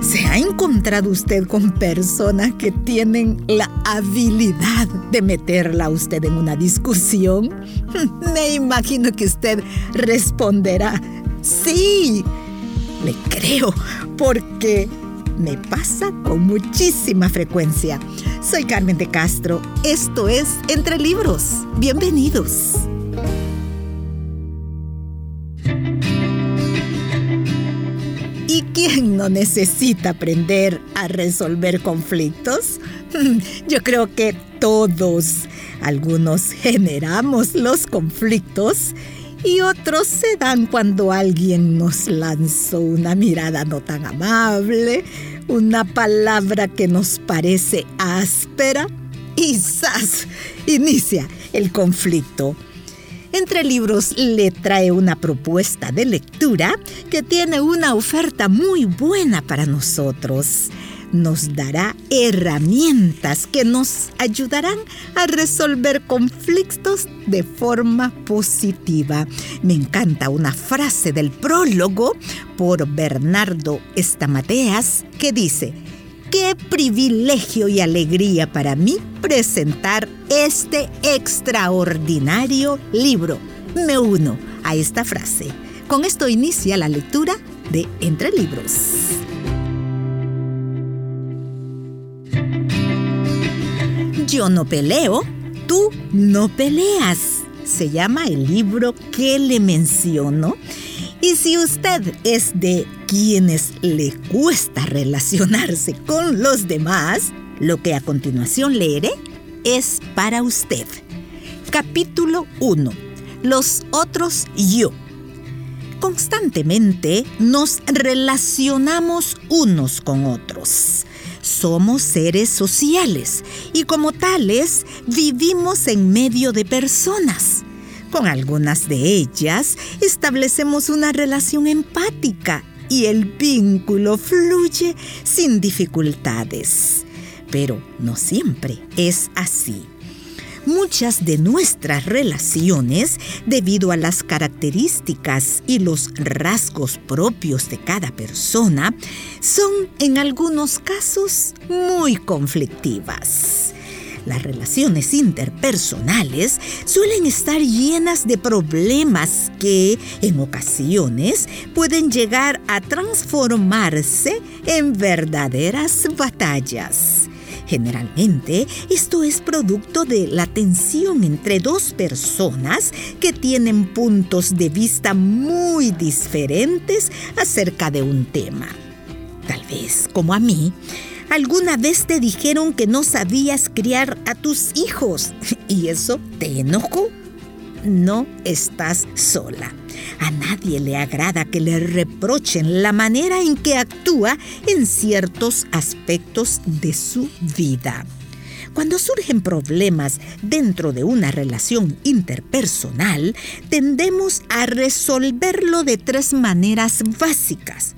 ¿Se ha encontrado usted con personas que tienen la habilidad de meterla a usted en una discusión? Me imagino que usted responderá, sí, le creo, porque me pasa con muchísima frecuencia. Soy Carmen de Castro, esto es Entre Libros. Bienvenidos. Quién no necesita aprender a resolver conflictos? Yo creo que todos. Algunos generamos los conflictos y otros se dan cuando alguien nos lanzó una mirada no tan amable, una palabra que nos parece áspera y ¡zas! inicia el conflicto. Entre Libros le trae una propuesta de lectura que tiene una oferta muy buena para nosotros nos dará herramientas que nos ayudarán a resolver conflictos de forma positiva. Me encanta una frase del prólogo por Bernardo Estamateas que dice, qué privilegio y alegría para mí presentar este extraordinario libro. Me uno a esta frase. Con esto inicia la lectura de Entre Libros. Yo no peleo, tú no peleas. Se llama el libro que le menciono. Y si usted es de quienes le cuesta relacionarse con los demás, lo que a continuación leeré es para usted. Capítulo 1. Los otros yo. Constantemente nos relacionamos unos con otros somos seres sociales y como tales vivimos en medio de personas. Con algunas de ellas establecemos una relación empática y el vínculo fluye sin dificultades. Pero no siempre es así. Muchas de nuestras relaciones, debido a las características y los rasgos propios de cada persona, son en algunos casos muy conflictivas. Las relaciones interpersonales suelen estar llenas de problemas que en ocasiones pueden llegar a transformarse en verdaderas batallas. Generalmente, esto es producto de la tensión entre dos personas que tienen puntos de vista muy diferentes acerca de un tema. Tal vez, como a mí, alguna vez te dijeron que no sabías criar a tus hijos y eso te enojó. No estás sola. A nadie le agrada que le reprochen la manera en que actúa en ciertos aspectos de su vida. Cuando surgen problemas dentro de una relación interpersonal, tendemos a resolverlo de tres maneras básicas.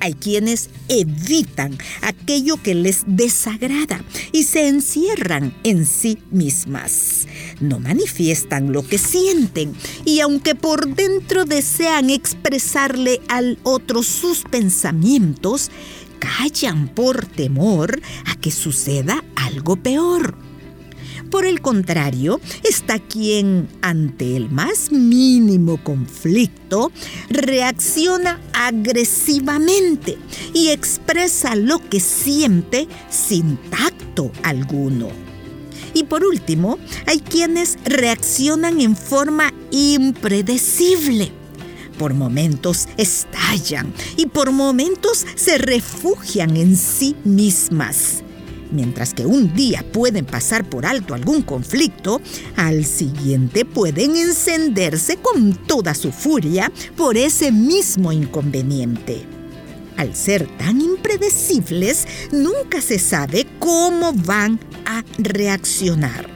Hay quienes evitan aquello que les desagrada y se encierran en sí mismas. No manifiestan lo que sienten y aunque por dentro desean expresarle al otro sus pensamientos, callan por temor a que suceda algo peor. Por el contrario, está quien, ante el más mínimo conflicto, reacciona agresivamente y expresa lo que siente sin tacto alguno. Y por último, hay quienes reaccionan en forma impredecible. Por momentos estallan y por momentos se refugian en sí mismas Mientras que un día pueden pasar por alto algún conflicto, al siguiente pueden encenderse con toda su furia por ese mismo inconveniente. Al ser tan impredecibles, nunca se sabe cómo van a reaccionar.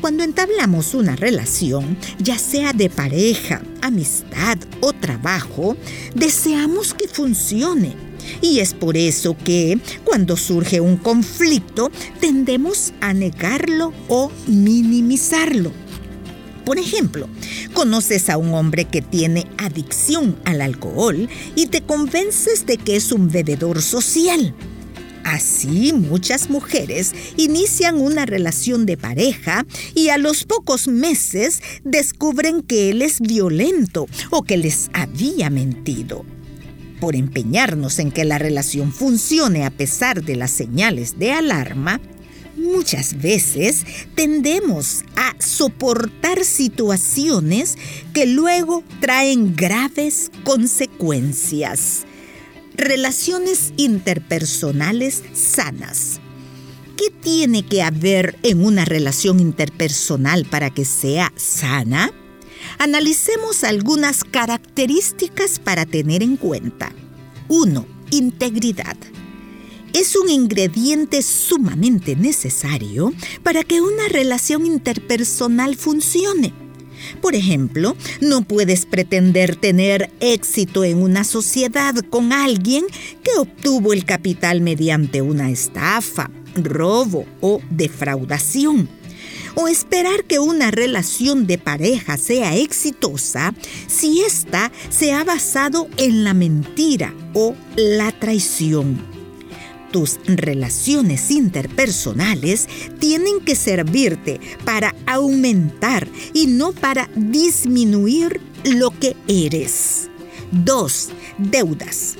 Cuando entablamos una relación, ya sea de pareja, amistad o trabajo, deseamos que funcione y es por eso que cuando surge un conflicto tendemos a negarlo o minimizarlo. Por ejemplo, conoces a un hombre que tiene adicción al alcohol y te convences de que es un bebedor social. Así muchas mujeres inician una relación de pareja y a los pocos meses descubren que él es violento o que les había mentido. Por empeñarnos en que la relación funcione a pesar de las señales de alarma, muchas veces tendemos a soportar situaciones que luego traen graves consecuencias. Relaciones interpersonales sanas. ¿Qué tiene que haber en una relación interpersonal para que sea sana? Analicemos algunas características para tener en cuenta. 1. Integridad es un ingrediente sumamente necesario para que una relación interpersonal funcione. Por ejemplo, no puedes pretender tener éxito en una sociedad con alguien que obtuvo el capital mediante una estafa, robo o defraudación. O esperar que una relación de pareja sea exitosa si ésta se ha basado en la mentira o la traición. Tus relaciones interpersonales tienen que servirte para aumentar y no para disminuir lo que eres. 2. Deudas.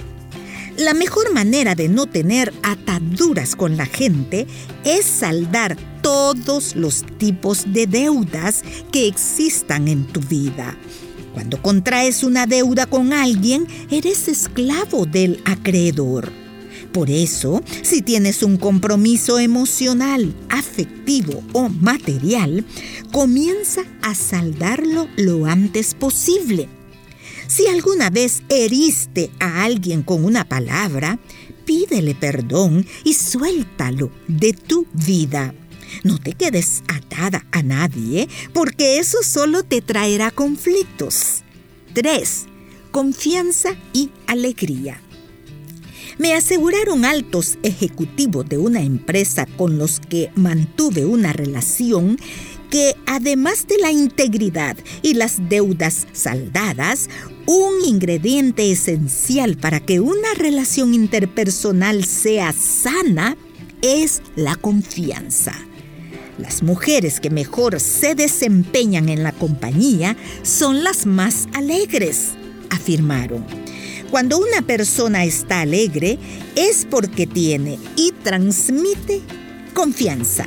La mejor manera de no tener ataduras con la gente es saldar todos los tipos de deudas que existan en tu vida. Cuando contraes una deuda con alguien, eres esclavo del acreedor. Por eso, si tienes un compromiso emocional, afectivo o material, comienza a saldarlo lo antes posible. Si alguna vez heriste a alguien con una palabra, pídele perdón y suéltalo de tu vida. No te quedes atada a nadie porque eso solo te traerá conflictos. 3. Confianza y alegría. Me aseguraron altos ejecutivos de una empresa con los que mantuve una relación que además de la integridad y las deudas saldadas, un ingrediente esencial para que una relación interpersonal sea sana es la confianza. Las mujeres que mejor se desempeñan en la compañía son las más alegres, afirmaron. Cuando una persona está alegre es porque tiene y transmite confianza.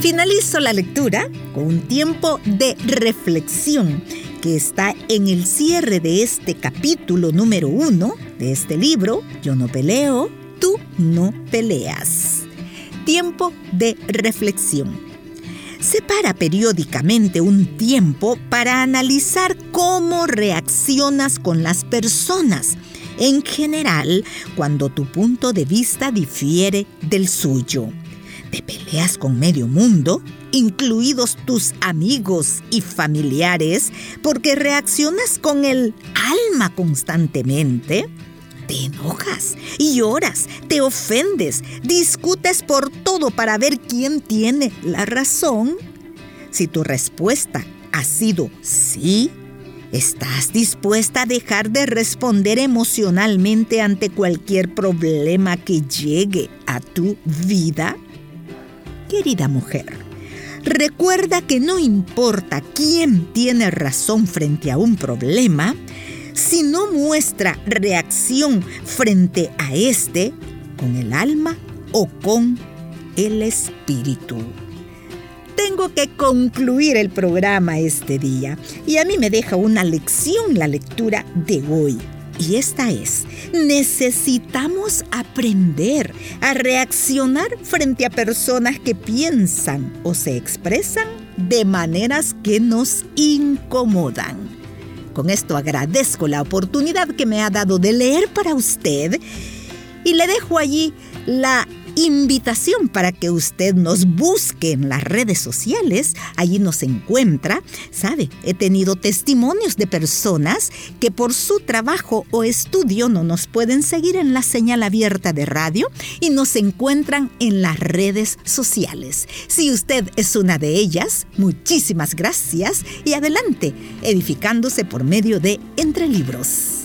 Finalizo la lectura con un tiempo de reflexión que está en el cierre de este capítulo número uno de este libro, Yo no peleo, tú no peleas. Tiempo de reflexión. Separa periódicamente un tiempo para analizar cómo reaccionas con las personas, en general cuando tu punto de vista difiere del suyo. ¿Te peleas con medio mundo, incluidos tus amigos y familiares, porque reaccionas con el alma constantemente? Te enojas y lloras, te ofendes, discutes por todo para ver quién tiene la razón. Si tu respuesta ha sido sí, ¿estás dispuesta a dejar de responder emocionalmente ante cualquier problema que llegue a tu vida? Querida mujer, recuerda que no importa quién tiene razón frente a un problema, si no muestra reacción frente a este, con el alma o con el espíritu. Tengo que concluir el programa este día y a mí me deja una lección la lectura de hoy. Y esta es, necesitamos aprender a reaccionar frente a personas que piensan o se expresan de maneras que nos incomodan. Con esto agradezco la oportunidad que me ha dado de leer para usted. Y le dejo allí la invitación para que usted nos busque en las redes sociales. Allí nos encuentra. Sabe, he tenido testimonios de personas que por su trabajo o estudio no nos pueden seguir en la señal abierta de radio y nos encuentran en las redes sociales. Si usted es una de ellas, muchísimas gracias y adelante, edificándose por medio de Entre Libros.